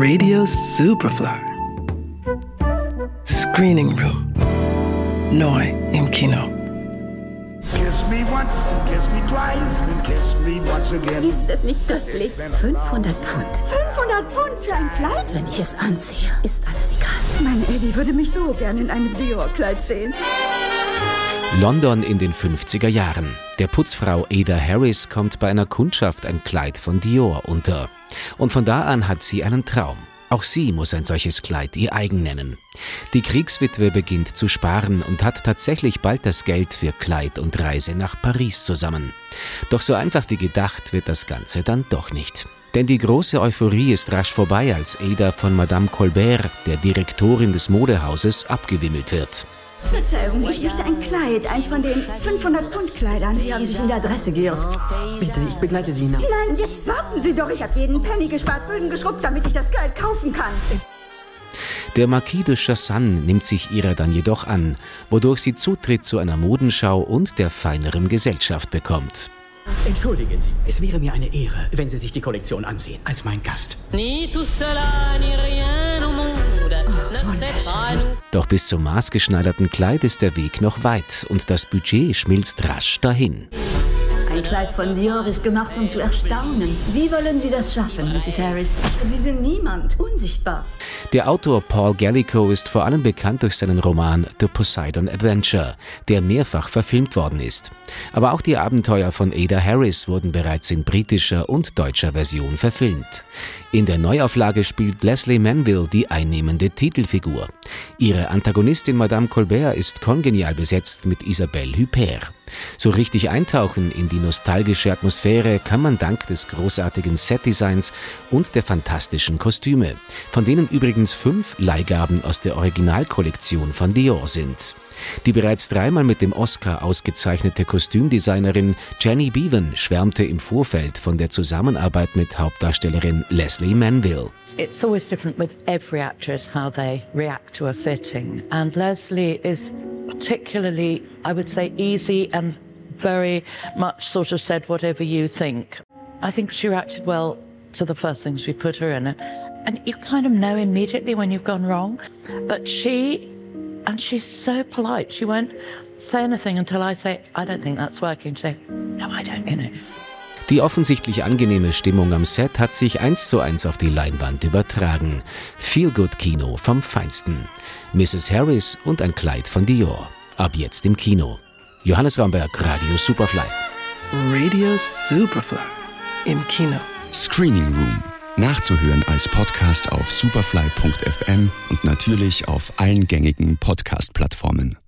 Radio Superfly. Screening Room. Neu im Kino. Kiss me once, kiss me twice, kiss me once again. Ist es nicht göttlich? 500 Pfund. 500 Pfund für ein Kleid? Wenn ich es anziehe, ist alles egal. Mein Eddie würde mich so gern in einem Dior-Kleid sehen. London in den 50er Jahren. Der Putzfrau Ada Harris kommt bei einer Kundschaft ein Kleid von Dior unter. Und von da an hat sie einen Traum. Auch sie muss ein solches Kleid ihr eigen nennen. Die Kriegswitwe beginnt zu sparen und hat tatsächlich bald das Geld für Kleid und Reise nach Paris zusammen. Doch so einfach wie gedacht wird das Ganze dann doch nicht. Denn die große Euphorie ist rasch vorbei, als Ada von Madame Colbert, der Direktorin des Modehauses, abgewimmelt wird. Verzeihung, ich möchte ein Kleid, eins von den 500-Pfund-Kleidern. Sie haben sich in der Adresse geirrt. Bitte, ich begleite Sie hinaus. Nein, jetzt warten Sie doch. Ich habe jeden Penny gespart, Böden geschrubbt, damit ich das Kleid kaufen kann. Der Marquis de Chassagne nimmt sich ihrer dann jedoch an, wodurch sie Zutritt zu einer Modenschau und der feineren Gesellschaft bekommt. Entschuldigen Sie, es wäre mir eine Ehre, wenn Sie sich die Kollektion ansehen, als mein Gast. Ni tout cela, ni rien Doch bis zum maßgeschneiderten Kleid ist der Weg noch weit und das Budget schmilzt rasch dahin. Ein Kleid von Dior ist gemacht, um zu erstaunen. Wie wollen Sie das schaffen, Mrs. Harris? Sie sind niemand. Unsichtbar. Der Autor Paul Gallico ist vor allem bekannt durch seinen Roman The Poseidon Adventure, der mehrfach verfilmt worden ist. Aber auch die Abenteuer von Ada Harris wurden bereits in britischer und deutscher Version verfilmt. In der Neuauflage spielt Leslie Manville die einnehmende Titelfigur. Ihre Antagonistin Madame Colbert ist kongenial besetzt mit Isabelle Huppert. So richtig eintauchen in die nostalgische Atmosphäre kann man dank des großartigen Setdesigns und der fantastischen Kostüme, von denen übrigens fünf Leihgaben aus der Originalkollektion von Dior sind. Die bereits dreimal mit dem Oscar ausgezeichnete Kostümdesignerin Jenny Beavan schwärmte im Vorfeld von der Zusammenarbeit mit Hauptdarstellerin Leslie Manville. It's always different with every actress how they react to a fitting. And Leslie is particularly, I would say, easy and very much sort of said whatever you think. I think she reacted well to the first things we put her in. And you kind of know immediately when you've gone wrong. But she, and she's so polite, she won't say anything until I say, I don't think that's working. She'll say, no, I don't, you know. Die offensichtlich angenehme Stimmung am Set hat sich eins zu eins auf die Leinwand übertragen. Feel-Good-Kino vom Feinsten. Mrs. Harris und ein Kleid von Dior. Ab jetzt im Kino. Johannes Ramberg, Radio Superfly. Radio Superfly. Im Kino. Screening Room. Nachzuhören als Podcast auf superfly.fm und natürlich auf allen gängigen Podcast-Plattformen.